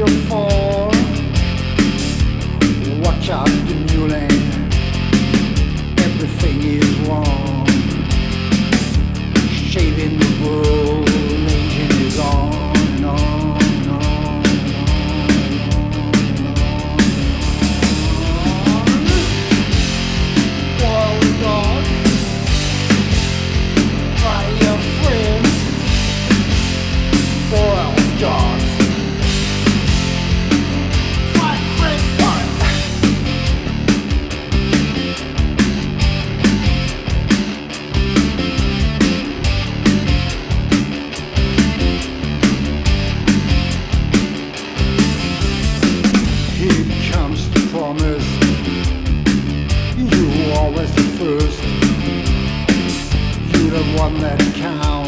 you. Watch out. always the first. You're the one that counts.